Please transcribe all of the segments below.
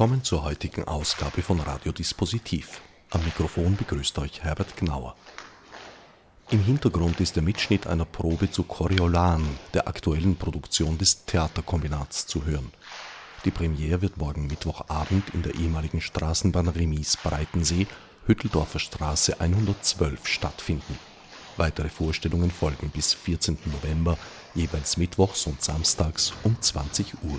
Willkommen zur heutigen Ausgabe von Radiodispositiv. Am Mikrofon begrüßt euch Herbert Gnauer. Im Hintergrund ist der Mitschnitt einer Probe zu Coriolan, der aktuellen Produktion des Theaterkombinats, zu hören. Die Premiere wird morgen Mittwochabend in der ehemaligen Straßenbahn Remis Breitensee, Hütteldorfer Straße 112 stattfinden. Weitere Vorstellungen folgen bis 14. November, jeweils mittwochs und samstags um 20 Uhr.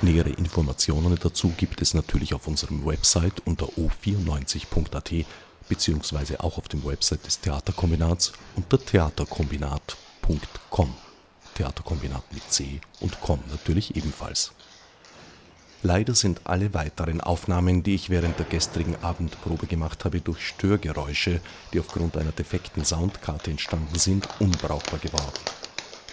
Nähere Informationen dazu gibt es natürlich auf unserem Website unter o94.at beziehungsweise auch auf dem Website des Theaterkombinats unter theaterkombinat.com. Theaterkombinat mit C und com natürlich ebenfalls. Leider sind alle weiteren Aufnahmen, die ich während der gestrigen Abendprobe gemacht habe, durch Störgeräusche, die aufgrund einer defekten Soundkarte entstanden sind, unbrauchbar geworden.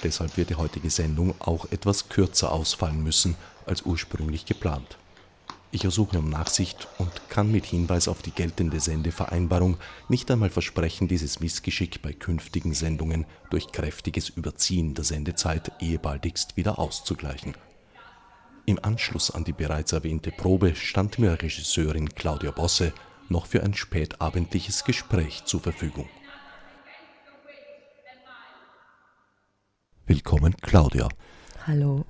Deshalb wird die heutige Sendung auch etwas kürzer ausfallen müssen als ursprünglich geplant. Ich ersuche um Nachsicht und kann mit Hinweis auf die geltende Sendevereinbarung nicht einmal versprechen, dieses Missgeschick bei künftigen Sendungen durch kräftiges Überziehen der Sendezeit ehebaldigst wieder auszugleichen. Im Anschluss an die bereits erwähnte Probe stand mir Regisseurin Claudia Bosse noch für ein spätabendliches Gespräch zur Verfügung. Willkommen, Claudia. Hallo.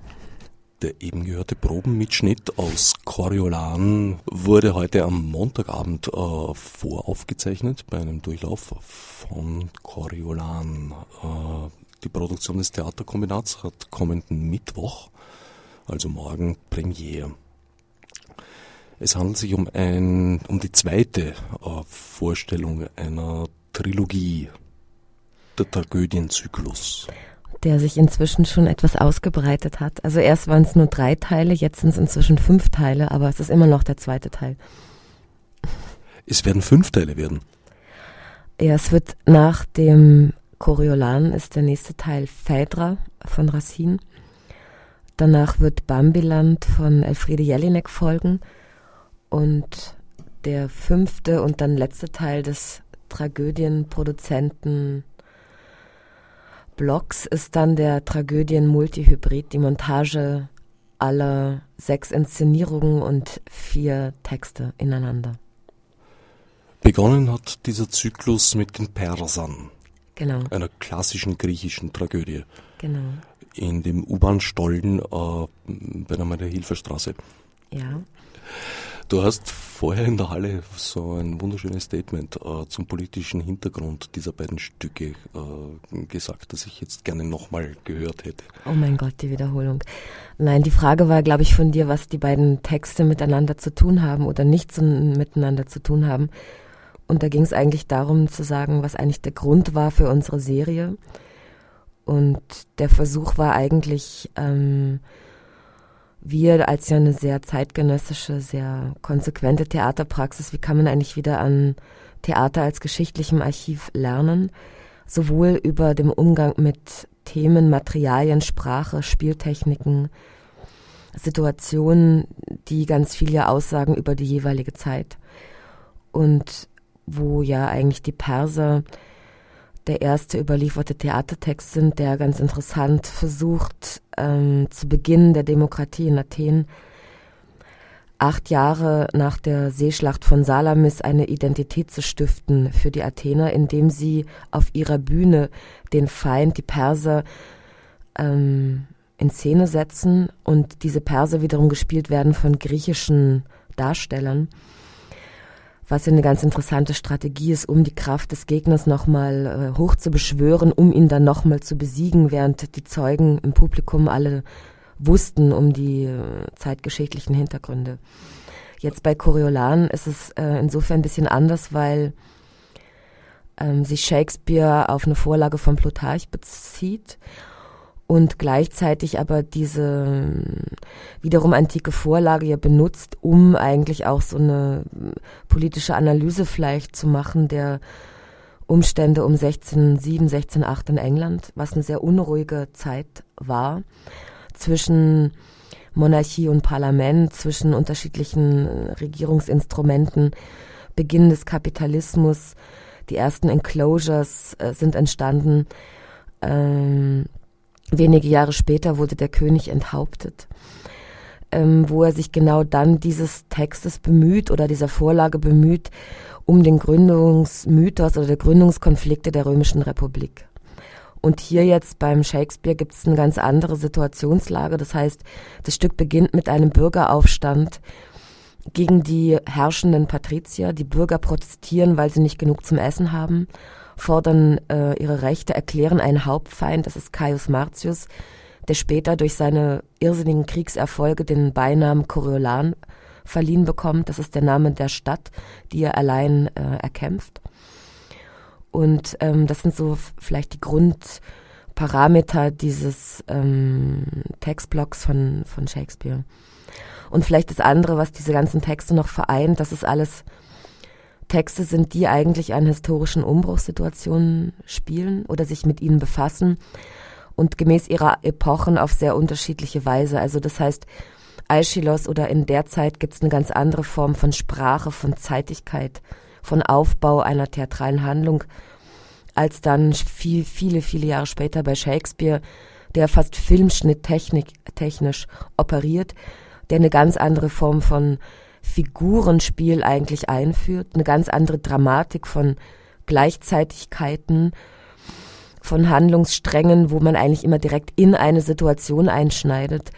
Der eben gehörte Probenmitschnitt aus Coriolan wurde heute am Montagabend äh, voraufgezeichnet bei einem Durchlauf von Coriolan. Äh, die Produktion des Theaterkombinats hat kommenden Mittwoch, also morgen, Premiere. Es handelt sich um, ein, um die zweite äh, Vorstellung einer Trilogie, der Tragödienzyklus der sich inzwischen schon etwas ausgebreitet hat. Also erst waren es nur drei Teile, jetzt sind es inzwischen fünf Teile, aber es ist immer noch der zweite Teil. Es werden fünf Teile werden. Ja, es wird nach dem Coriolan ist der nächste Teil Phaedra von Racine. Danach wird Bambiland von Elfriede Jelinek folgen und der fünfte und dann letzte Teil des Tragödienproduzenten Blocks ist dann der Tragödien-Multihybrid, die Montage aller sechs Inszenierungen und vier Texte ineinander. Begonnen hat dieser Zyklus mit den Persern. Genau. Einer klassischen griechischen Tragödie. Genau. In dem U-Bahn-Stollen äh, bei der Maria-Hilfer-Straße. Ja. Du hast vorher in der Halle so ein wunderschönes Statement äh, zum politischen Hintergrund dieser beiden Stücke äh, gesagt, das ich jetzt gerne nochmal gehört hätte. Oh mein Gott, die Wiederholung. Nein, die Frage war, glaube ich, von dir, was die beiden Texte miteinander zu tun haben oder nichts miteinander zu tun haben. Und da ging es eigentlich darum zu sagen, was eigentlich der Grund war für unsere Serie. Und der Versuch war eigentlich, ähm, wir als ja eine sehr zeitgenössische, sehr konsequente Theaterpraxis, wie kann man eigentlich wieder an Theater als geschichtlichem Archiv lernen? Sowohl über den Umgang mit Themen, Materialien, Sprache, Spieltechniken, Situationen, die ganz viel ja aussagen über die jeweilige Zeit. Und wo ja eigentlich die Perser der erste überlieferte Theatertext sind, der ganz interessant versucht, ähm, zu Beginn der Demokratie in Athen, acht Jahre nach der Seeschlacht von Salamis eine Identität zu stiften für die Athener, indem sie auf ihrer Bühne den Feind, die Perser, ähm, in Szene setzen und diese Perser wiederum gespielt werden von griechischen Darstellern was eine ganz interessante Strategie ist, um die Kraft des Gegners nochmal äh, hoch zu beschwören, um ihn dann nochmal zu besiegen, während die Zeugen im Publikum alle wussten um die äh, zeitgeschichtlichen Hintergründe. Jetzt bei Coriolan ist es äh, insofern ein bisschen anders, weil ähm, sich Shakespeare auf eine Vorlage von Plutarch bezieht und gleichzeitig aber diese wiederum antike Vorlage ja benutzt, um eigentlich auch so eine politische Analyse vielleicht zu machen der Umstände um 1607, 1608 in England, was eine sehr unruhige Zeit war zwischen Monarchie und Parlament, zwischen unterschiedlichen äh, Regierungsinstrumenten, Beginn des Kapitalismus, die ersten Enclosures äh, sind entstanden. Ähm, wenige Jahre später wurde der König enthauptet, ähm, wo er sich genau dann dieses Textes bemüht oder dieser Vorlage bemüht, um den Gründungsmythos oder der Gründungskonflikte der Römischen Republik. Und hier jetzt beim Shakespeare gibt es eine ganz andere Situationslage. Das heißt, das Stück beginnt mit einem Bürgeraufstand gegen die herrschenden Patrizier. Die Bürger protestieren, weil sie nicht genug zum Essen haben, fordern äh, ihre Rechte, erklären einen Hauptfeind, das ist Caius Martius, der später durch seine irrsinnigen Kriegserfolge den Beinamen Coriolan verliehen bekommt. Das ist der Name der Stadt, die er allein äh, erkämpft. Und ähm, das sind so vielleicht die Grundparameter dieses ähm, Textblocks von, von Shakespeare. Und vielleicht das andere, was diese ganzen Texte noch vereint, dass es alles Texte sind, die eigentlich an historischen Umbruchssituationen spielen oder sich mit ihnen befassen und gemäß ihrer Epochen auf sehr unterschiedliche Weise. Also das heißt, Aeschylus oder in der Zeit gibt es eine ganz andere Form von Sprache, von Zeitigkeit, von Aufbau einer theatralen Handlung, als dann viel, viele, viele Jahre später bei Shakespeare, der fast filmschnitttechnisch operiert, der eine ganz andere Form von Figurenspiel eigentlich einführt, eine ganz andere Dramatik von Gleichzeitigkeiten, von Handlungssträngen, wo man eigentlich immer direkt in eine Situation einschneidet,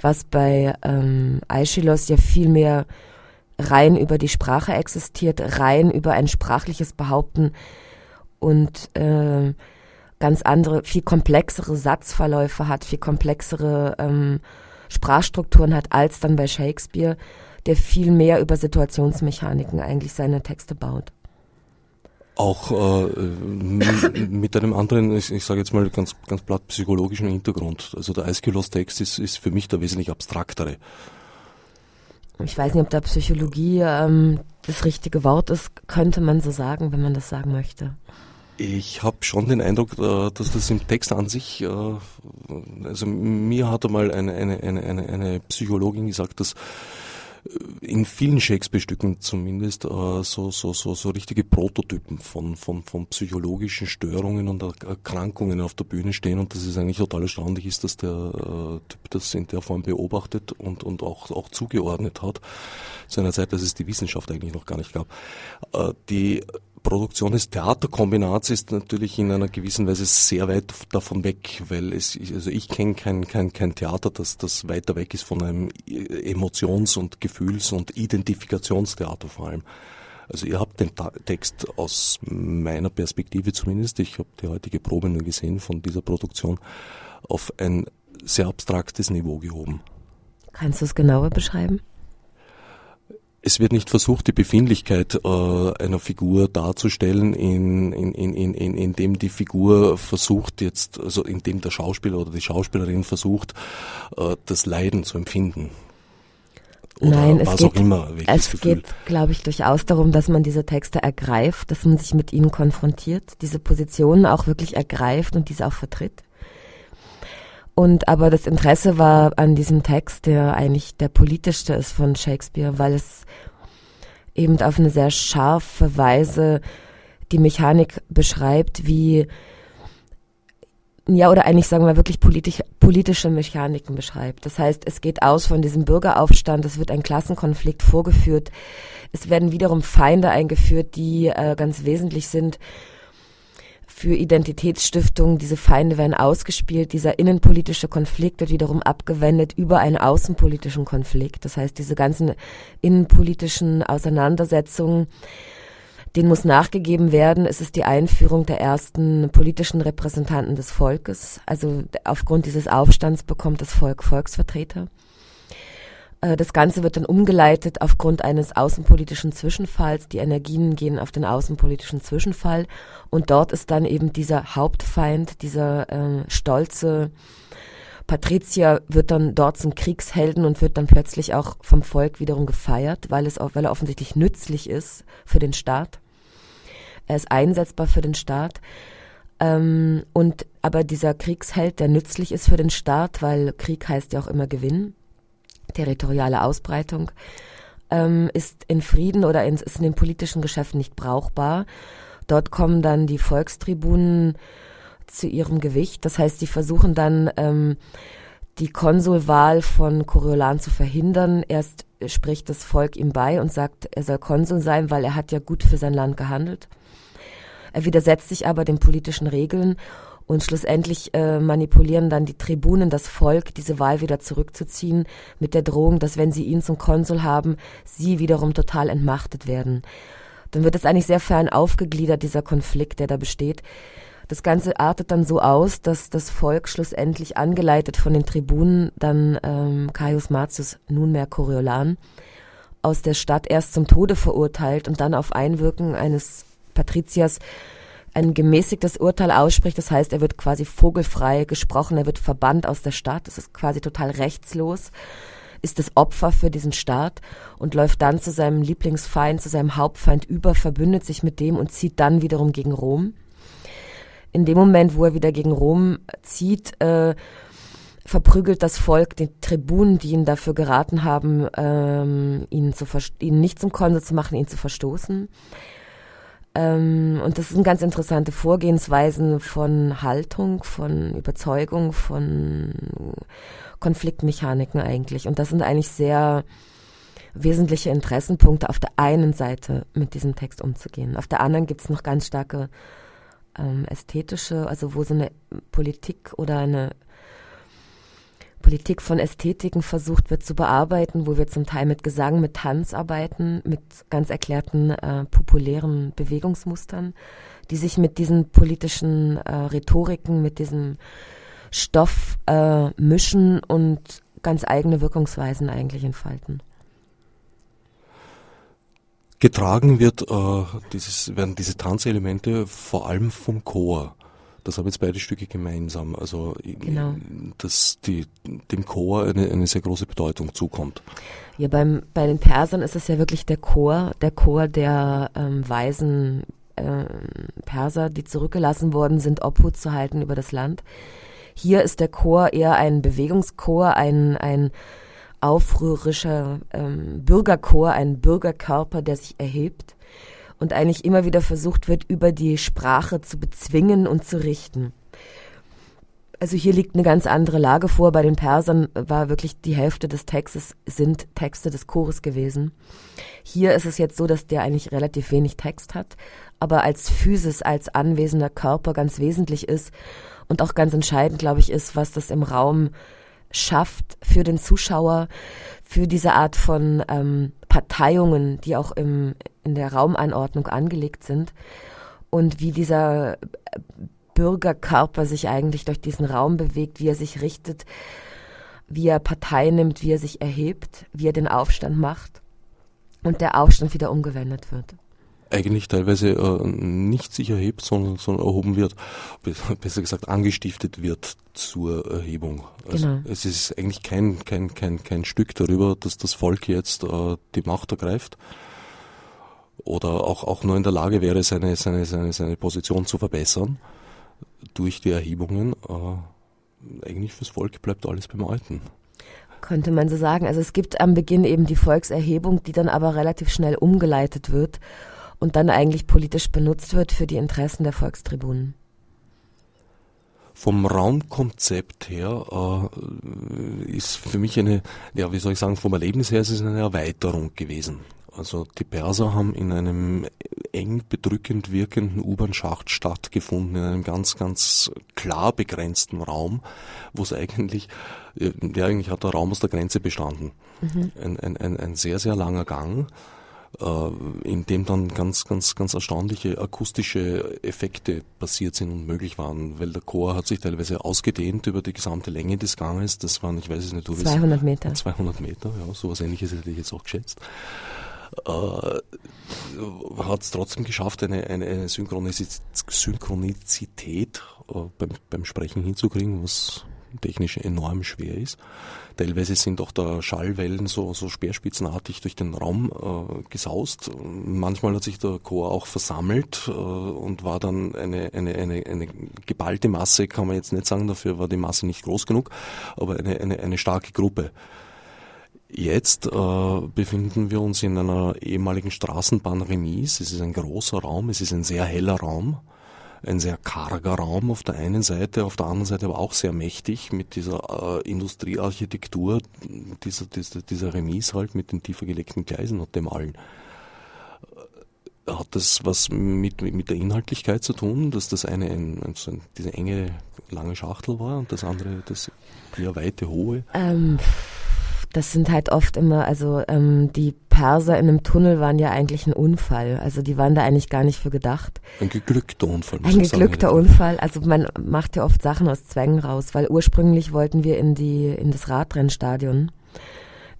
was bei ähm, Aeschylus ja viel mehr rein über die Sprache existiert, rein über ein sprachliches Behaupten und äh, ganz andere, viel komplexere Satzverläufe hat, viel komplexere ähm, Sprachstrukturen hat als dann bei Shakespeare, der viel mehr über Situationsmechaniken eigentlich seine Texte baut. Auch äh, mit einem anderen, ich, ich sage jetzt mal ganz, ganz platt psychologischen Hintergrund. Also der Aeschylus-Text ist, ist für mich der wesentlich abstraktere ich weiß nicht, ob da Psychologie ähm, das richtige Wort ist, könnte man so sagen, wenn man das sagen möchte. Ich habe schon den Eindruck, äh, dass das im Text an sich, äh, also mir hat einmal eine, eine, eine, eine Psychologin gesagt, dass in vielen Shakespeare-Stücken zumindest äh, so, so, so, so richtige Prototypen von, von, von psychologischen Störungen und Erkrankungen auf der Bühne stehen und dass es eigentlich total erstaunlich ist, dass der äh, Typ das in der Form beobachtet und, und auch, auch zugeordnet hat, zu einer Zeit, dass es die Wissenschaft eigentlich noch gar nicht gab. Äh, die Produktion des Theaterkombinats ist natürlich in einer gewissen Weise sehr weit davon weg, weil es, also ich kenne kein, kein, kein Theater, das, das weiter weg ist von einem Emotions- und Gefühls- und Identifikationstheater vor allem. Also ihr habt den Text aus meiner Perspektive zumindest, ich habe die heutige Probe nur gesehen von dieser Produktion, auf ein sehr abstraktes Niveau gehoben. Kannst du es genauer beschreiben? Es wird nicht versucht, die Befindlichkeit äh, einer Figur darzustellen, in, in, in, in, in, indem die Figur versucht jetzt, also indem der Schauspieler oder die Schauspielerin versucht, äh, das Leiden zu empfinden. Oder Nein, es geht, immer, es geht, glaube ich, durchaus darum, dass man diese Texte ergreift, dass man sich mit ihnen konfrontiert, diese Positionen auch wirklich ergreift und diese auch vertritt. Und aber das Interesse war an diesem Text, der eigentlich der politischste ist von Shakespeare, weil es eben auf eine sehr scharfe Weise die Mechanik beschreibt, wie ja, oder eigentlich sagen wir wirklich politisch, politische Mechaniken beschreibt. Das heißt, es geht aus von diesem Bürgeraufstand, es wird ein Klassenkonflikt vorgeführt, es werden wiederum Feinde eingeführt, die äh, ganz wesentlich sind für Identitätsstiftung. Diese Feinde werden ausgespielt. Dieser innenpolitische Konflikt wird wiederum abgewendet über einen außenpolitischen Konflikt. Das heißt, diese ganzen innenpolitischen Auseinandersetzungen, Den muss nachgegeben werden. Es ist die Einführung der ersten politischen Repräsentanten des Volkes. Also aufgrund dieses Aufstands bekommt das Volk Volksvertreter. Äh, das Ganze wird dann umgeleitet aufgrund eines außenpolitischen Zwischenfalls. Die Energien gehen auf den außenpolitischen Zwischenfall und dort ist dann eben dieser Hauptfeind, dieser äh, stolze Patrizier wird dann dort zum Kriegshelden und wird dann plötzlich auch vom Volk wiederum gefeiert, weil, es weil er offensichtlich nützlich ist für den Staat. Er ist einsetzbar für den Staat. Ähm, und aber dieser Kriegsheld, der nützlich ist für den Staat, weil Krieg heißt ja auch immer Gewinn, territoriale Ausbreitung, ähm, ist in Frieden oder in, ist in den politischen Geschäften nicht brauchbar. Dort kommen dann die Volkstribunen zu ihrem Gewicht. Das heißt, sie versuchen dann ähm, die Konsulwahl von Coriolan zu verhindern. Erst spricht das Volk ihm bei und sagt, er soll Konsul sein, weil er hat ja gut für sein Land gehandelt. Er widersetzt sich aber den politischen Regeln und schlussendlich äh, manipulieren dann die Tribunen das Volk, diese Wahl wieder zurückzuziehen, mit der Drohung, dass wenn sie ihn zum Konsul haben, sie wiederum total entmachtet werden. Dann wird es eigentlich sehr fern aufgegliedert, dieser Konflikt, der da besteht. Das Ganze artet dann so aus, dass das Volk schlussendlich angeleitet von den Tribunen dann ähm, Caius Marcius, nunmehr Coriolan, aus der Stadt erst zum Tode verurteilt und dann auf Einwirken eines Patriziers ein gemäßigtes Urteil ausspricht. Das heißt, er wird quasi vogelfrei gesprochen, er wird verbannt aus der Stadt. Das ist quasi total rechtslos, ist das Opfer für diesen Staat und läuft dann zu seinem Lieblingsfeind, zu seinem Hauptfeind über, verbündet sich mit dem und zieht dann wiederum gegen Rom in dem Moment, wo er wieder gegen Rom zieht, äh, verprügelt das Volk den Tribunen, die ihn dafür geraten haben, ähm, ihn, zu ihn nicht zum Konsul zu machen, ihn zu verstoßen. Ähm, und das sind ganz interessante Vorgehensweisen von Haltung, von Überzeugung, von Konfliktmechaniken eigentlich. Und das sind eigentlich sehr wesentliche Interessenpunkte auf der einen Seite mit diesem Text umzugehen. Auf der anderen gibt es noch ganz starke ähm, ästhetische, also wo so eine Politik oder eine Politik von Ästhetiken versucht wird zu bearbeiten, wo wir zum Teil mit Gesang, mit Tanz arbeiten, mit ganz erklärten äh, populären Bewegungsmustern, die sich mit diesen politischen äh, Rhetoriken, mit diesem Stoff äh, mischen und ganz eigene Wirkungsweisen eigentlich entfalten. Getragen wird, äh, dieses, werden diese Tanzelemente vor allem vom Chor. Das haben jetzt beide Stücke gemeinsam. Also, genau. dass die, dem Chor eine, eine sehr große Bedeutung zukommt. Ja, beim, bei den Persern ist es ja wirklich der Chor, der Chor der ähm, weisen äh, Perser, die zurückgelassen worden sind, Obhut zu halten über das Land. Hier ist der Chor eher ein Bewegungschor, ein, ein aufrührerischer ähm, Bürgerchor, ein Bürgerkörper, der sich erhebt und eigentlich immer wieder versucht wird, über die Sprache zu bezwingen und zu richten. Also hier liegt eine ganz andere Lage vor. Bei den Persern war wirklich die Hälfte des Textes sind Texte des Chores gewesen. Hier ist es jetzt so, dass der eigentlich relativ wenig Text hat, aber als Physis, als anwesender Körper ganz wesentlich ist und auch ganz entscheidend, glaube ich, ist, was das im Raum schafft für den Zuschauer, für diese Art von ähm, Parteiungen, die auch im, in der Raumeinordnung angelegt sind und wie dieser Bürgerkörper sich eigentlich durch diesen Raum bewegt, wie er sich richtet, wie er Partei nimmt, wie er sich erhebt, wie er den Aufstand macht und der Aufstand wieder umgewendet wird eigentlich teilweise äh, nicht sich erhebt, sondern, sondern erhoben wird, besser gesagt angestiftet wird zur Erhebung. Also genau. Es ist eigentlich kein, kein, kein, kein Stück darüber, dass das Volk jetzt äh, die Macht ergreift oder auch, auch nur in der Lage wäre, seine, seine, seine, seine Position zu verbessern durch die Erhebungen. Äh, eigentlich fürs Volk bleibt alles beim Alten könnte man so sagen. Also es gibt am Beginn eben die Volkserhebung, die dann aber relativ schnell umgeleitet wird und dann eigentlich politisch benutzt wird für die Interessen der Volkstribunen. Vom Raumkonzept her äh, ist für mich eine, ja, wie soll ich sagen, vom Erlebnis her ist es eine Erweiterung gewesen. Also die Perser haben in einem eng bedrückend wirkenden U-Bahn-Schacht stattgefunden, in einem ganz, ganz klar begrenzten Raum, wo es eigentlich, ja, eigentlich hat der Raum aus der Grenze bestanden. Mhm. Ein, ein, ein, ein sehr, sehr langer Gang äh, in dem dann ganz, ganz, ganz erstaunliche akustische Effekte passiert sind und möglich waren, weil der Chor hat sich teilweise ausgedehnt über die gesamte Länge des Ganges. Das waren, ich weiß es nicht, du 200 Meter. 200 Meter, ja, sowas ähnliches hätte ich jetzt auch geschätzt. Äh, hat es trotzdem geschafft, eine, eine, Synchronizität äh, beim, beim Sprechen hinzukriegen, was technisch enorm schwer ist. Teilweise sind auch da Schallwellen so, so speerspitzenartig durch den Raum äh, gesaust. Manchmal hat sich der Chor auch versammelt äh, und war dann eine, eine, eine, eine geballte Masse, kann man jetzt nicht sagen, dafür war die Masse nicht groß genug, aber eine, eine, eine starke Gruppe. Jetzt äh, befinden wir uns in einer ehemaligen Straßenbahn-Remise. Es ist ein großer Raum, es ist ein sehr heller Raum ein sehr karger Raum auf der einen Seite, auf der anderen Seite aber auch sehr mächtig mit dieser äh, Industriearchitektur, dieser, dieser, dieser Remise halt mit den tiefer gelegten Gleisen und dem allen. Äh, hat das was mit, mit der Inhaltlichkeit zu tun, dass das eine ein, also diese enge, lange Schachtel war und das andere das eher weite, hohe? Ähm, das sind halt oft immer, also ähm, die Perser in einem Tunnel waren ja eigentlich ein Unfall. Also die waren da eigentlich gar nicht für gedacht. Ein geglückter Unfall. Ein geglückter sagen. Unfall. Also man macht ja oft Sachen aus Zwängen raus, weil ursprünglich wollten wir in die in das Radrennstadion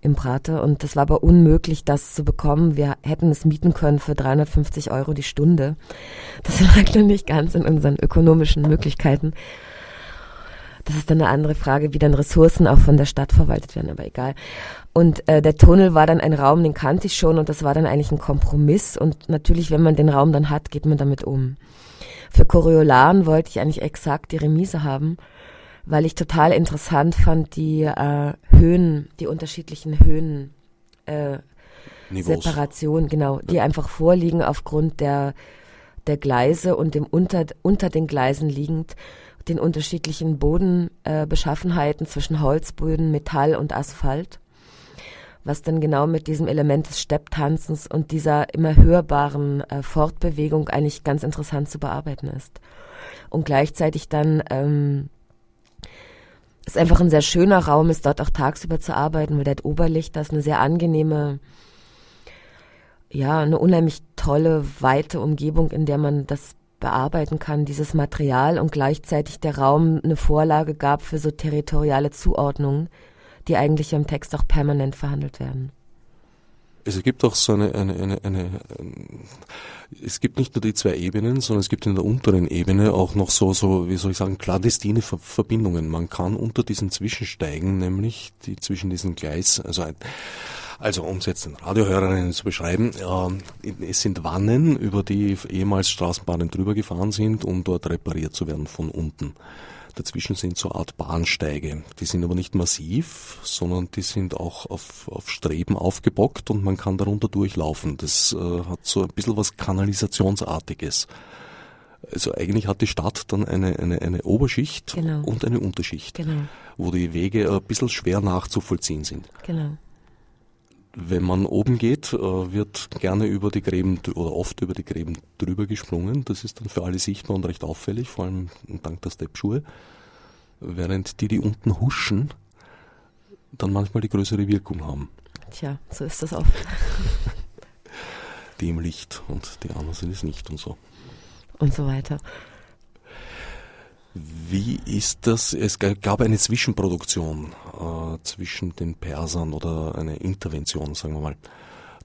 im Prater und das war aber unmöglich, das zu bekommen. Wir hätten es mieten können für 350 Euro die Stunde. Das lag dann nicht ganz in unseren ökonomischen Möglichkeiten. Das ist dann eine andere Frage, wie dann Ressourcen auch von der Stadt verwaltet werden, aber egal. Und äh, der Tunnel war dann ein Raum, den kannte ich schon und das war dann eigentlich ein Kompromiss. Und natürlich, wenn man den Raum dann hat, geht man damit um. Für Coriolan wollte ich eigentlich exakt die Remise haben, weil ich total interessant fand, die äh, Höhen, die unterschiedlichen Höhen, äh, Separation, genau, die einfach vorliegen aufgrund der, der Gleise und dem unter, unter den Gleisen liegend den unterschiedlichen Bodenbeschaffenheiten äh, zwischen Holzböden, Metall und Asphalt, was dann genau mit diesem Element des Stepptanzens und dieser immer hörbaren äh, Fortbewegung eigentlich ganz interessant zu bearbeiten ist. Und gleichzeitig dann ähm, ist einfach ein sehr schöner Raum, ist dort auch tagsüber zu arbeiten, weil der Oberlicht, das ist eine sehr angenehme, ja, eine unheimlich tolle, weite Umgebung, in der man das bearbeiten kann, dieses Material und gleichzeitig der Raum eine Vorlage gab für so territoriale Zuordnungen, die eigentlich im Text auch permanent verhandelt werden. Es gibt auch so eine, eine, eine, eine, es gibt nicht nur die zwei Ebenen, sondern es gibt in der unteren Ebene auch noch so, so, wie soll ich sagen, klandestine Verbindungen. Man kann unter diesen Zwischensteigen, nämlich die zwischen diesen Gleis, also ein, also um es jetzt den Radiohörerinnen zu beschreiben, äh, es sind Wannen, über die ehemals Straßenbahnen drüber gefahren sind, um dort repariert zu werden von unten. Dazwischen sind so eine Art Bahnsteige. Die sind aber nicht massiv, sondern die sind auch auf, auf Streben aufgebockt und man kann darunter durchlaufen. Das äh, hat so ein bisschen was Kanalisationsartiges. Also eigentlich hat die Stadt dann eine, eine, eine Oberschicht genau. und eine Unterschicht, genau. wo die Wege ein bisschen schwer nachzuvollziehen sind. Genau wenn man oben geht, äh, wird gerne über die Gräben oder oft über die Gräben drüber gesprungen. Das ist dann für alle sichtbar und recht auffällig, vor allem dank der Steppschuhe. Während die, die unten huschen, dann manchmal die größere Wirkung haben. Tja, so ist das oft. die im Licht und die anderen sind es nicht und so. Und so weiter. Wie ist das? Es gab eine Zwischenproduktion äh, zwischen den Persern oder eine Intervention, sagen wir mal.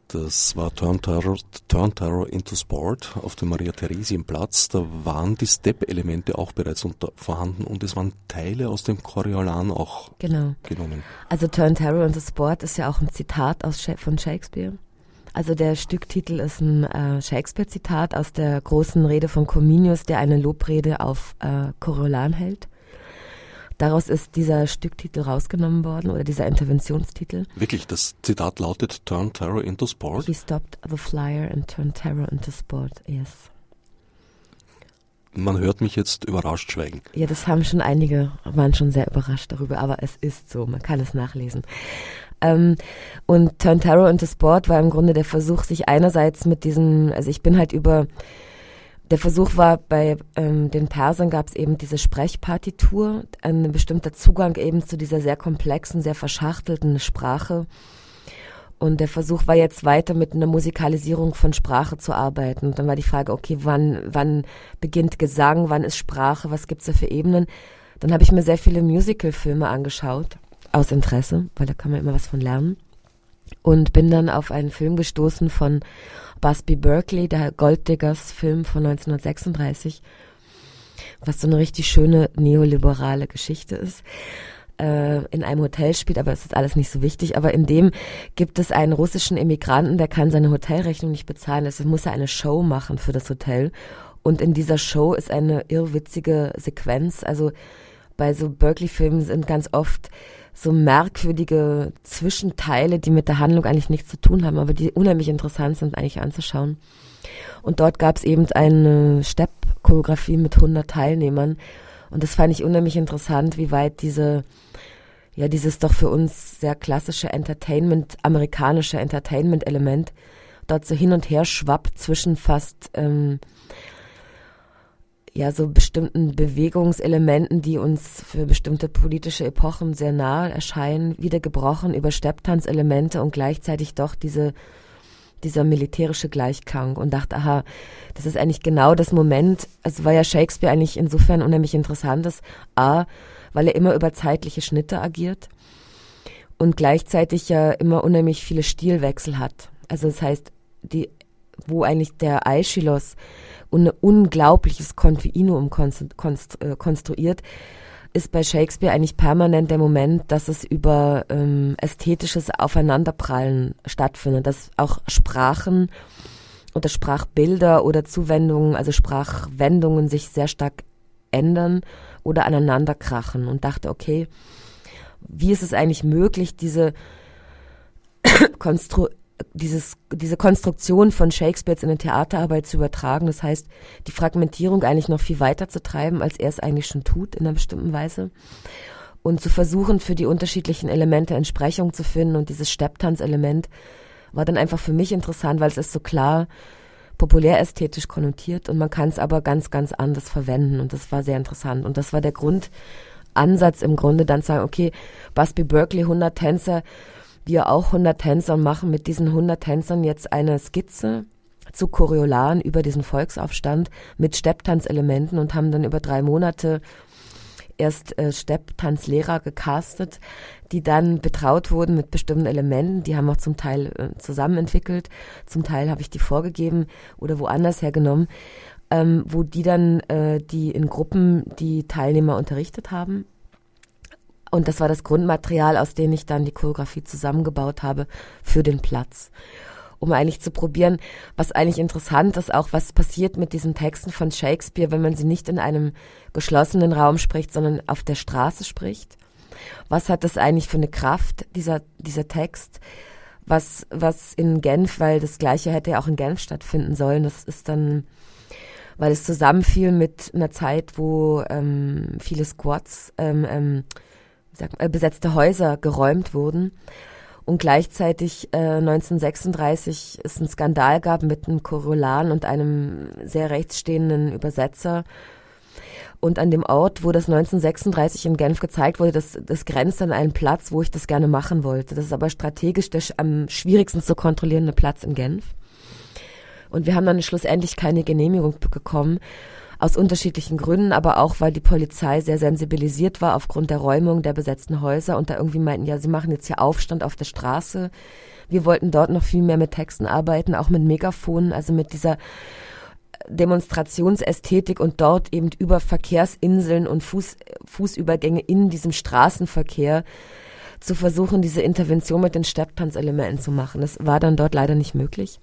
Das war Turn Terror, Turn Terror into Sport auf dem Maria-Theresienplatz. Da waren die Step-Elemente auch bereits unter, vorhanden und es waren Teile aus dem Coriolan auch genau. genommen. Also Turn Terror into Sport ist ja auch ein Zitat aus, von Shakespeare. Also der Stücktitel ist ein äh, Shakespeare-Zitat aus der großen Rede von Cominius, der eine Lobrede auf äh, Coriolan hält. Daraus ist dieser Stücktitel rausgenommen worden oder dieser Interventionstitel. Wirklich, das Zitat lautet Turn Terror into Sport? He stopped the flyer and turned terror into sport, yes. Man hört mich jetzt überrascht schweigen. Ja, das haben schon einige, waren schon sehr überrascht darüber, aber es ist so, man kann es nachlesen. Ähm, und Turn Terror into Sport war im Grunde der Versuch, sich einerseits mit diesen, also ich bin halt über, der Versuch war, bei ähm, den Persern gab es eben diese Sprechpartitur, ein bestimmter Zugang eben zu dieser sehr komplexen, sehr verschachtelten Sprache. Und der Versuch war jetzt weiter mit einer Musikalisierung von Sprache zu arbeiten. Und dann war die Frage, okay, wann, wann beginnt Gesang, wann ist Sprache, was gibt's da für Ebenen? Dann habe ich mir sehr viele Musical-Filme angeschaut, aus Interesse, weil da kann man immer was von lernen. Und bin dann auf einen Film gestoßen von Busby Berkeley, der Golddiggers Film von 1936, was so eine richtig schöne neoliberale Geschichte ist äh, in einem Hotel spielt, aber es ist alles nicht so wichtig. Aber in dem gibt es einen russischen Immigranten, der kann seine Hotelrechnung nicht bezahlen. Deswegen muss er eine Show machen für das Hotel. Und in dieser Show ist eine irrwitzige Sequenz. Also bei so Berkeley-Filmen sind ganz oft so merkwürdige Zwischenteile, die mit der Handlung eigentlich nichts zu tun haben, aber die unheimlich interessant sind eigentlich anzuschauen. Und dort gab es eben eine Stepp-Choreografie mit 100 Teilnehmern. Und das fand ich unheimlich interessant, wie weit diese ja dieses doch für uns sehr klassische Entertainment, amerikanische Entertainment-Element dort so hin und her schwappt zwischen fast ähm, ja so bestimmten Bewegungselementen, die uns für bestimmte politische Epochen sehr nahe erscheinen, wieder gebrochen über Stepptanzelemente und gleichzeitig doch diese dieser militärische Gleichklang und dachte, aha, das ist eigentlich genau das Moment, also war ja Shakespeare eigentlich insofern unheimlich interessantes, a, weil er immer über zeitliche Schnitte agiert und gleichzeitig ja immer unheimlich viele Stilwechsel hat. Also das heißt, die, wo eigentlich der Aeschylus ein unglaubliches Kontinuum äh, konstruiert, ist bei Shakespeare eigentlich permanent der Moment, dass es über ähm, ästhetisches Aufeinanderprallen stattfindet, dass auch Sprachen oder Sprachbilder oder Zuwendungen, also Sprachwendungen sich sehr stark ändern oder aneinanderkrachen. Und dachte, okay, wie ist es eigentlich möglich, diese, Konstru dieses, diese Konstruktion von Shakespeare in eine Theaterarbeit zu übertragen. Das heißt, die Fragmentierung eigentlich noch viel weiter zu treiben, als er es eigentlich schon tut, in einer bestimmten Weise. Und zu versuchen, für die unterschiedlichen Elemente Entsprechung zu finden. Und dieses Stepptanzelement war dann einfach für mich interessant, weil es ist so klar populärästhetisch konnotiert und man kann es aber ganz, ganz anders verwenden. Und das war sehr interessant. Und das war der Grundansatz im Grunde, dann zu sagen, okay, Busby Berkeley, 100 Tänzer, wir auch 100 Tänzer machen mit diesen 100 Tänzern jetzt eine Skizze zu Choreolaren über diesen Volksaufstand mit Stepptanzelementen und haben dann über drei Monate erst äh, Stepptanzlehrer gecastet, die dann betraut wurden mit bestimmten Elementen. Die haben auch zum Teil äh, zusammen entwickelt, zum Teil habe ich die vorgegeben oder woanders hergenommen, ähm, wo die dann äh, die in Gruppen die Teilnehmer unterrichtet haben und das war das Grundmaterial, aus dem ich dann die Choreografie zusammengebaut habe für den Platz. Um eigentlich zu probieren, was eigentlich interessant ist, auch was passiert mit diesen Texten von Shakespeare, wenn man sie nicht in einem geschlossenen Raum spricht, sondern auf der Straße spricht. Was hat das eigentlich für eine Kraft, dieser, dieser Text? Was, was in Genf, weil das Gleiche hätte ja auch in Genf stattfinden sollen, das ist dann, weil es zusammenfiel mit einer Zeit, wo ähm, viele Squats, ähm, ähm, sag, äh, besetzte Häuser geräumt wurden. Und gleichzeitig äh, 1936 es einen Skandal gab mit einem Choreolan und einem sehr rechtsstehenden Übersetzer. Und an dem Ort, wo das 1936 in Genf gezeigt wurde, das, das grenzt an einen Platz, wo ich das gerne machen wollte. Das ist aber strategisch der am schwierigsten zu kontrollierende Platz in Genf. Und wir haben dann schlussendlich keine Genehmigung bekommen aus unterschiedlichen Gründen, aber auch, weil die Polizei sehr sensibilisiert war aufgrund der Räumung der besetzten Häuser und da irgendwie meinten, ja, sie machen jetzt hier Aufstand auf der Straße. Wir wollten dort noch viel mehr mit Texten arbeiten, auch mit Megafonen, also mit dieser Demonstrationsästhetik und dort eben über Verkehrsinseln und Fuß, Fußübergänge in diesem Straßenverkehr zu versuchen, diese Intervention mit den Stepptanzelementen zu machen. Das war dann dort leider nicht möglich.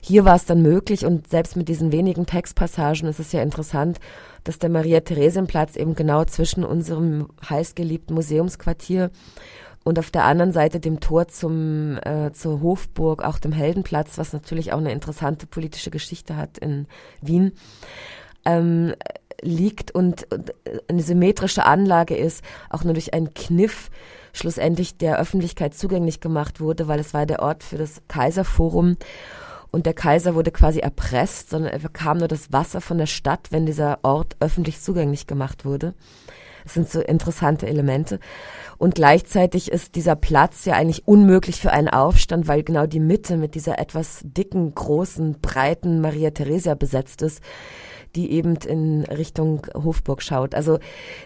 Hier war es dann möglich. Und selbst mit diesen wenigen Textpassagen ist es ja interessant, dass der Maria-Theresien-Platz eben genau zwischen unserem heißgeliebten Museumsquartier und auf der anderen Seite dem Tor zum äh, zur Hofburg, auch dem Heldenplatz, was natürlich auch eine interessante politische Geschichte hat in Wien, ähm, liegt. Und eine symmetrische Anlage ist, auch nur durch einen Kniff schlussendlich der Öffentlichkeit zugänglich gemacht wurde, weil es war der Ort für das Kaiserforum und der Kaiser wurde quasi erpresst, sondern er bekam nur das Wasser von der Stadt, wenn dieser Ort öffentlich zugänglich gemacht wurde. Es sind so interessante Elemente. Und gleichzeitig ist dieser Platz ja eigentlich unmöglich für einen Aufstand, weil genau die Mitte mit dieser etwas dicken, großen, breiten Maria Theresia besetzt ist, die eben in Richtung Hofburg schaut. Also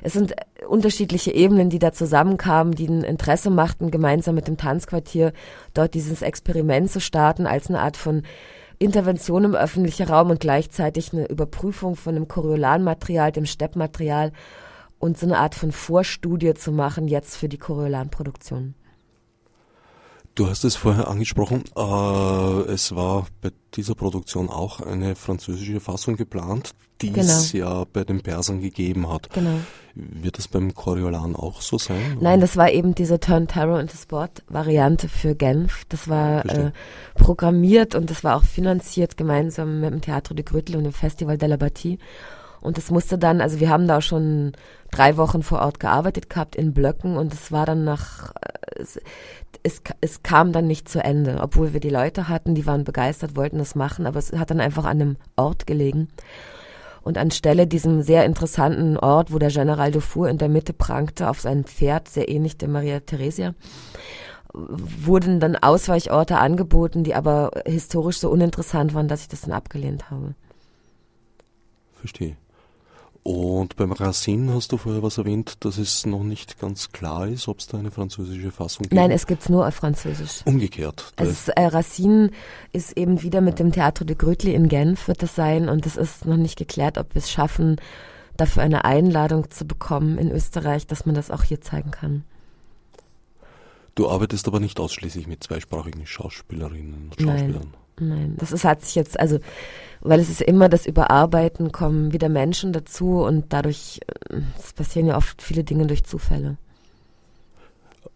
es sind unterschiedliche Ebenen, die da zusammenkamen, die ein Interesse machten, gemeinsam mit dem Tanzquartier dort dieses Experiment zu starten als eine Art von Intervention im öffentlichen Raum und gleichzeitig eine Überprüfung von dem Coriolanmaterial, dem Steppmaterial und so eine Art von Vorstudie zu machen jetzt für die Coriolan-Produktion. Du hast es vorher angesprochen, äh, es war bei dieser Produktion auch eine französische Fassung geplant, die genau. es ja bei den Persern gegeben hat. Genau. Wird das beim Coriolan auch so sein? Oder? Nein, das war eben diese Turn Terror into Sport Variante für Genf. Das war äh, programmiert und das war auch finanziert gemeinsam mit dem Theater de Grüttel und dem Festival de la Bâtie. Und es musste dann, also wir haben da auch schon drei Wochen vor Ort gearbeitet gehabt in Blöcken und es war dann nach, äh, es, es, es kam dann nicht zu Ende, obwohl wir die Leute hatten, die waren begeistert, wollten das machen, aber es hat dann einfach an einem Ort gelegen. Und anstelle diesem sehr interessanten Ort, wo der General Dufour in der Mitte prangte auf seinem Pferd, sehr ähnlich der Maria Theresia, wurden dann Ausweichorte angeboten, die aber historisch so uninteressant waren, dass ich das dann abgelehnt habe. Verstehe. Und beim Racine hast du vorher was erwähnt, dass es noch nicht ganz klar ist, ob es da eine französische Fassung gibt. Nein, es gibt es nur auf Französisch. Umgekehrt. Also äh, Racine ist eben wieder mit dem Theater de Grütli in Genf wird das sein und es ist noch nicht geklärt, ob wir es schaffen, dafür eine Einladung zu bekommen in Österreich, dass man das auch hier zeigen kann. Du arbeitest aber nicht ausschließlich mit zweisprachigen Schauspielerinnen und Schauspielern. Nein, nein. Das ist, hat sich jetzt, also weil es ist immer das Überarbeiten, kommen wieder Menschen dazu und dadurch, äh, es passieren ja oft viele Dinge durch Zufälle.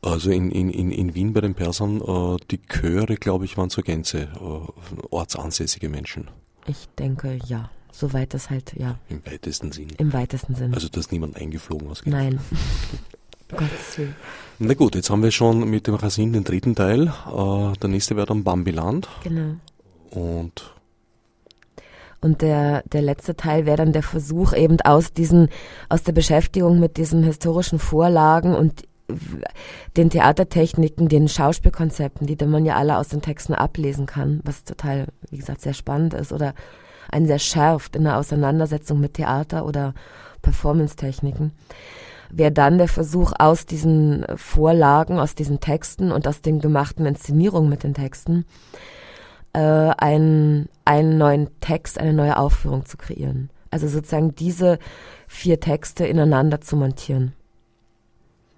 Also in, in, in Wien bei den Persern, äh, die Chöre, glaube ich, waren zur Gänze äh, ortsansässige Menschen. Ich denke, ja. Soweit das halt, ja. Im weitesten Sinn. Im weitesten Sinn. Also, dass niemand eingeflogen aus Nein. Gottes Willen. Na gut, jetzt haben wir schon mit dem Rasin den dritten Teil. Äh, der nächste wäre dann Bambiland. Genau. Und und der, der letzte Teil wäre dann der Versuch eben aus diesen, aus der Beschäftigung mit diesen historischen Vorlagen und den Theatertechniken, den Schauspielkonzepten, die man ja alle aus den Texten ablesen kann, was total, wie gesagt, sehr spannend ist oder einen sehr schärft in der Auseinandersetzung mit Theater oder Performance-Techniken, wäre dann der Versuch aus diesen Vorlagen, aus diesen Texten und aus den gemachten Inszenierungen mit den Texten, äh, einen, einen neuen Text, eine neue Aufführung zu kreieren. Also sozusagen diese vier Texte ineinander zu montieren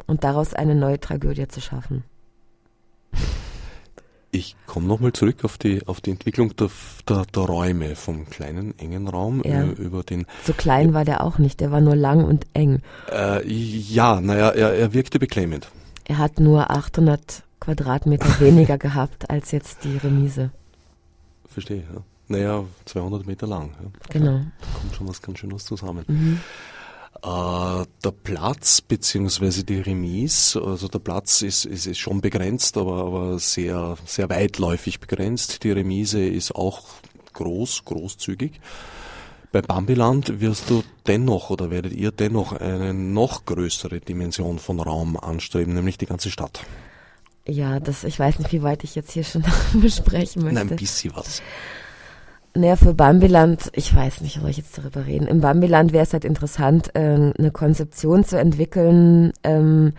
und daraus eine neue Tragödie zu schaffen. Ich komme nochmal zurück auf die, auf die Entwicklung der, der, der Räume, vom kleinen, engen Raum ja. äh, über den. So klein war der auch nicht, der war nur lang und eng. Äh, ja, naja, er, er wirkte beklemmend. Er hat nur 800 Quadratmeter weniger gehabt als jetzt die Remise verstehe. Ja. Naja, 200 Meter lang. Ja. Genau. Da kommt schon was ganz Schönes zusammen. Mhm. Äh, der Platz beziehungsweise die Remise, also der Platz ist, ist, ist schon begrenzt, aber, aber sehr, sehr weitläufig begrenzt. Die Remise ist auch groß, großzügig. Bei Bambiland wirst du dennoch oder werdet ihr dennoch eine noch größere Dimension von Raum anstreben, nämlich die ganze Stadt. Ja, das, ich weiß nicht, wie weit ich jetzt hier schon besprechen möchte. Nein, ein bisschen was. Naja, für Bambiland, ich weiß nicht, soll ich jetzt darüber reden. Im Bambiland wäre es halt interessant, äh, eine Konzeption zu entwickeln, ähm,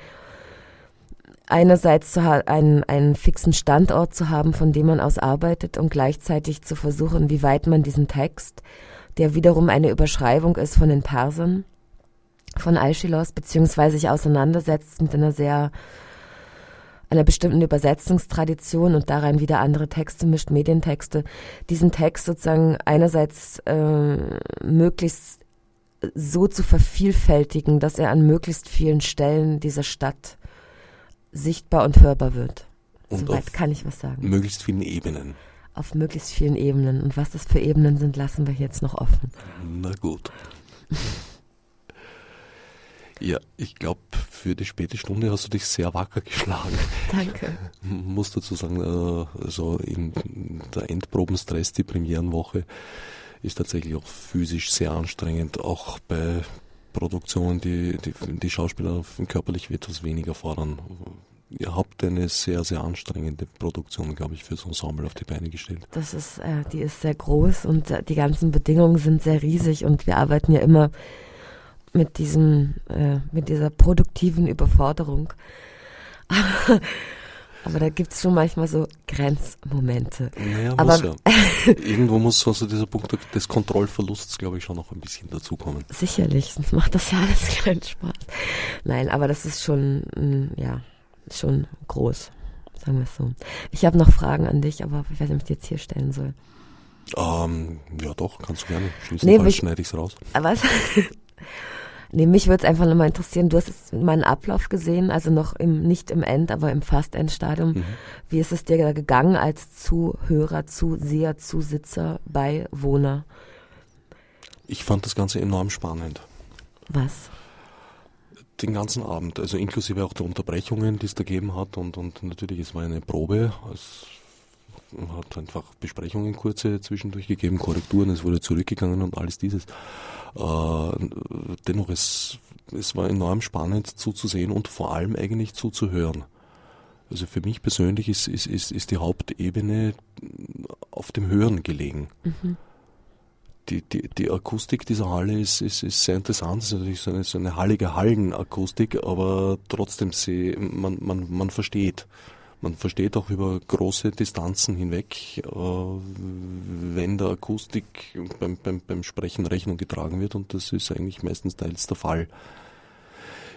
einerseits zu einen, einen fixen Standort zu haben, von dem man aus arbeitet und gleichzeitig zu versuchen, wie weit man diesen Text, der wiederum eine Überschreibung ist von den Persern, von Aeschylos, beziehungsweise sich auseinandersetzt mit einer sehr einer bestimmten Übersetzungstradition und daran wieder andere Texte mischt, Medientexte, diesen Text sozusagen einerseits äh, möglichst so zu vervielfältigen, dass er an möglichst vielen Stellen dieser Stadt sichtbar und hörbar wird. Und Soweit kann ich was sagen. Möglichst vielen Ebenen. Auf möglichst vielen Ebenen. Und was das für Ebenen sind, lassen wir jetzt noch offen. Na gut. Ja, ich glaube, für die späte Stunde hast du dich sehr wacker geschlagen. Danke. Muss dazu sagen, äh, also in der Endprobenstress, die Premierenwoche, ist tatsächlich auch physisch sehr anstrengend, auch bei Produktionen, die, die die Schauspieler körperlich etwas weniger fordern. Ihr habt eine sehr, sehr anstrengende Produktion, glaube ich, fürs Ensemble auf die Beine gestellt. Das ist, äh, die ist sehr groß und äh, die ganzen Bedingungen sind sehr riesig und wir arbeiten ja immer mit diesem, äh, mit dieser produktiven Überforderung. Aber da gibt es schon manchmal so Grenzmomente. Naja, Aber muss ja. Irgendwo muss also dieser Punkt des Kontrollverlusts, glaube ich, schon noch ein bisschen dazukommen. Sicherlich, sonst macht das ja alles keinen Spaß. Nein, aber das ist schon, mm, ja, schon groß, sagen wir es so. Ich habe noch Fragen an dich, aber ich weiß nicht, ob ich die jetzt hier stellen soll. Ähm, ja doch, kannst du gerne. Schlimmsten Nee, schneide ich es raus. Was? Nee, mich würde es einfach nochmal interessieren. Du hast meinen Ablauf gesehen, also noch im, nicht im End, aber im Fast-End-Stadium. Mhm. Wie ist es dir da gegangen als Zuhörer, Zuseher, Zusitzer, Beiwohner? Ich fand das Ganze enorm spannend. Was? Den ganzen Abend, also inklusive auch der Unterbrechungen, die es da gegeben hat und, und natürlich, es war eine Probe. Es hat einfach Besprechungen kurze zwischendurch gegeben, Korrekturen, es wurde zurückgegangen und alles dieses. Äh, dennoch, es, es war enorm spannend zuzusehen und vor allem eigentlich zuzuhören. Also für mich persönlich ist, ist, ist, ist die Hauptebene auf dem Hören gelegen. Die, die, die Akustik dieser Halle ist, ist, ist sehr interessant. Es ist natürlich so eine, so eine hallige Hallenakustik, aber trotzdem, sie, man, man, man versteht. Man versteht auch über große Distanzen hinweg, äh, wenn der Akustik beim, beim, beim Sprechen Rechnung getragen wird und das ist eigentlich meistens teils der Fall.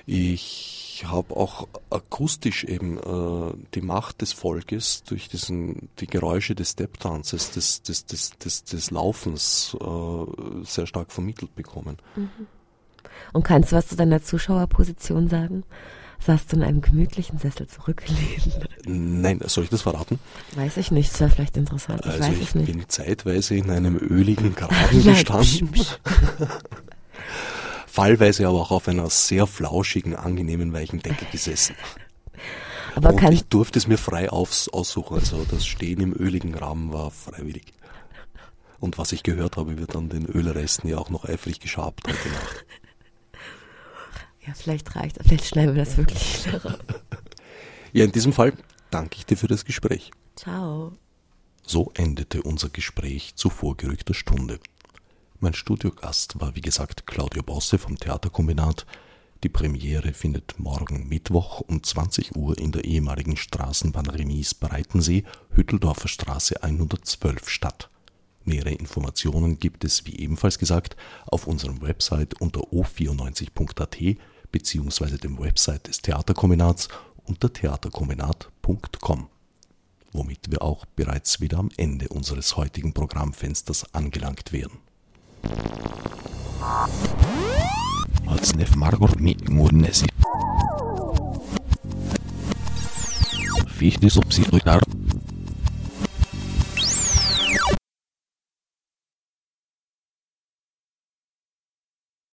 Ich habe auch akustisch eben äh, die Macht des Volkes durch diesen, die Geräusche des Step-Tanzes, des, des, des, des, des Laufens äh, sehr stark vermittelt bekommen. Und kannst du was zu deiner Zuschauerposition sagen? Saßt du in einem gemütlichen Sessel zurückgelehnt? Nein, soll ich das verraten? Weiß ich nicht, das wäre vielleicht interessant. Ich also weiß ich es nicht. bin zeitweise in einem öligen Graben gestanden. Fallweise aber auch auf einer sehr flauschigen, angenehmen, weichen Decke gesessen. Aber und ich durfte es mir frei aufs, aussuchen. Also das Stehen im öligen Rahmen war freiwillig. Und was ich gehört habe, wird an den Ölresten ja auch noch eifrig geschabt heute Nacht. Ja, vielleicht reicht Vielleicht schneiden wir das wirklich. Ja, in diesem Fall danke ich dir für das Gespräch. Ciao. So endete unser Gespräch zu vorgerückter Stunde. Mein Studiogast war wie gesagt Claudio Bosse vom Theaterkombinat. Die Premiere findet morgen Mittwoch um 20 Uhr in der ehemaligen Straßenbahn Remis Breitensee, Hütteldorfer Straße 112 statt. Nähere Informationen gibt es, wie ebenfalls gesagt, auf unserem Website unter o94.at beziehungsweise dem Website des Theaterkombinats unter theaterkombinat.com womit wir auch bereits wieder am Ende unseres heutigen Programmfensters angelangt wären. Atsnef Margot mi murnesi. Fichtis obsidiar